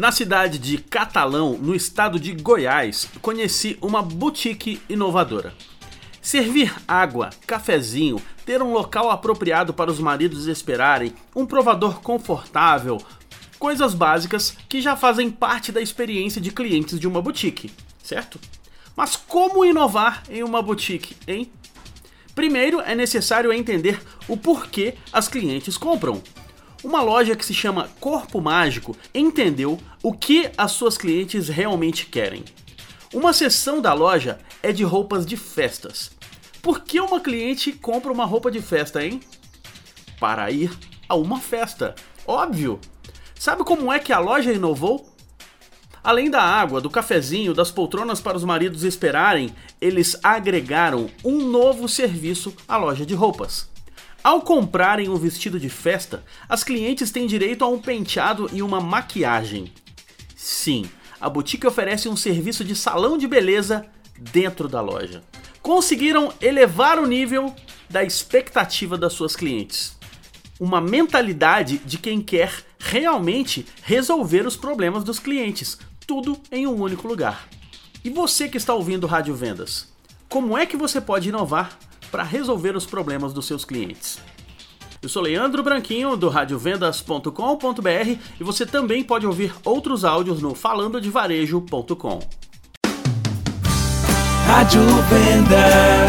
Na cidade de Catalão, no estado de Goiás, conheci uma boutique inovadora. Servir água, cafezinho, ter um local apropriado para os maridos esperarem, um provador confortável, coisas básicas que já fazem parte da experiência de clientes de uma boutique, certo? Mas como inovar em uma boutique, hein? Primeiro é necessário entender o porquê as clientes compram. Uma loja que se chama Corpo Mágico entendeu o que as suas clientes realmente querem. Uma seção da loja é de roupas de festas. Por que uma cliente compra uma roupa de festa, hein? Para ir a uma festa. Óbvio! Sabe como é que a loja inovou? Além da água, do cafezinho, das poltronas para os maridos esperarem, eles agregaram um novo serviço à loja de roupas. Ao comprarem um vestido de festa, as clientes têm direito a um penteado e uma maquiagem. Sim, a boutique oferece um serviço de salão de beleza dentro da loja. Conseguiram elevar o nível da expectativa das suas clientes. Uma mentalidade de quem quer realmente resolver os problemas dos clientes, tudo em um único lugar. E você que está ouvindo Rádio Vendas, como é que você pode inovar para resolver os problemas dos seus clientes. Eu sou Leandro Branquinho do radiovendas.com.br e você também pode ouvir outros áudios no falandodevarejo.com. Rádio Vendas.